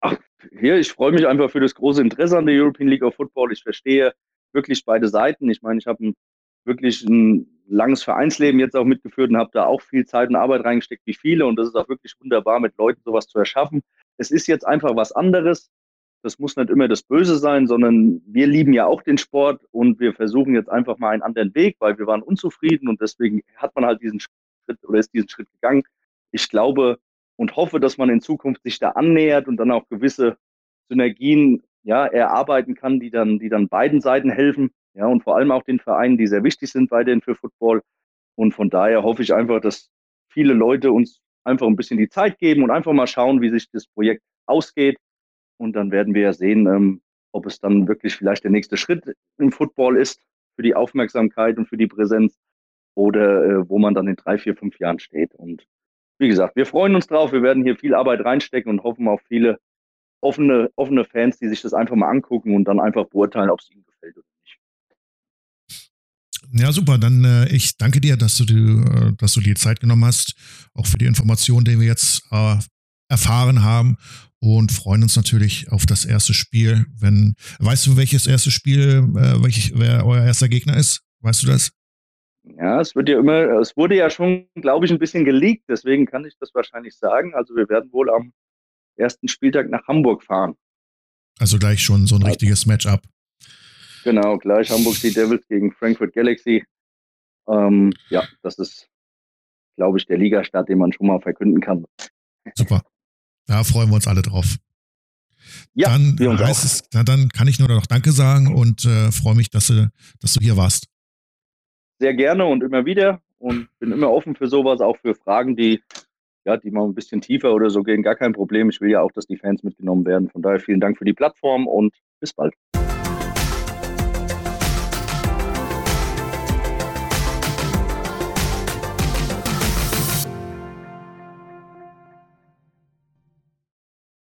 Ach, hier, ich freue mich einfach für das große Interesse an der European League of Football. Ich verstehe wirklich beide Seiten. Ich meine, ich habe wirklich ein langes Vereinsleben jetzt auch mitgeführt und habe da auch viel Zeit und Arbeit reingesteckt wie viele. Und das ist auch wirklich wunderbar, mit Leuten sowas zu erschaffen. Es ist jetzt einfach was anderes. Das muss nicht immer das Böse sein, sondern wir lieben ja auch den Sport und wir versuchen jetzt einfach mal einen anderen Weg, weil wir waren unzufrieden und deswegen hat man halt diesen Schritt oder ist diesen Schritt gegangen. Ich glaube und hoffe, dass man in Zukunft sich da annähert und dann auch gewisse Synergien ja, erarbeiten kann, die dann, die dann beiden Seiten helfen. Ja, und vor allem auch den Vereinen, die sehr wichtig sind weiterhin für Football. Und von daher hoffe ich einfach, dass viele Leute uns einfach ein bisschen die Zeit geben und einfach mal schauen, wie sich das Projekt ausgeht. Und dann werden wir ja sehen, ähm, ob es dann wirklich vielleicht der nächste Schritt im Football ist für die Aufmerksamkeit und für die Präsenz oder äh, wo man dann in drei, vier, fünf Jahren steht. Und wie gesagt, wir freuen uns drauf. Wir werden hier viel Arbeit reinstecken und hoffen auf viele offene, offene Fans, die sich das einfach mal angucken und dann einfach beurteilen, ob es ihnen gefällt oder nicht. Ja, super. Dann äh, ich danke dir, dass du, die, äh, dass du dir Zeit genommen hast, auch für die Informationen, die wir jetzt äh, erfahren haben und freuen uns natürlich auf das erste Spiel. Wenn weißt du, welches erste Spiel, äh, welch, wer euer erster Gegner ist? Weißt du das? Ja, es wird ja immer, es wurde ja schon, glaube ich, ein bisschen geleakt, deswegen kann ich das wahrscheinlich sagen. Also wir werden wohl am ersten Spieltag nach Hamburg fahren. Also gleich schon so ein also richtiges Matchup. Genau, gleich Hamburg Sea Devils gegen Frankfurt Galaxy. Ähm, ja, das ist, glaube ich, der Ligastart, den man schon mal verkünden kann. Super. Da freuen wir uns alle drauf. Ja, dann heißt es, na, dann kann ich nur noch Danke sagen und äh, freue mich, dass du, dass du hier warst. Sehr gerne und immer wieder und bin immer offen für sowas, auch für Fragen, die ja, die mal ein bisschen tiefer oder so gehen, gar kein Problem. Ich will ja auch, dass die Fans mitgenommen werden. Von daher vielen Dank für die Plattform und bis bald.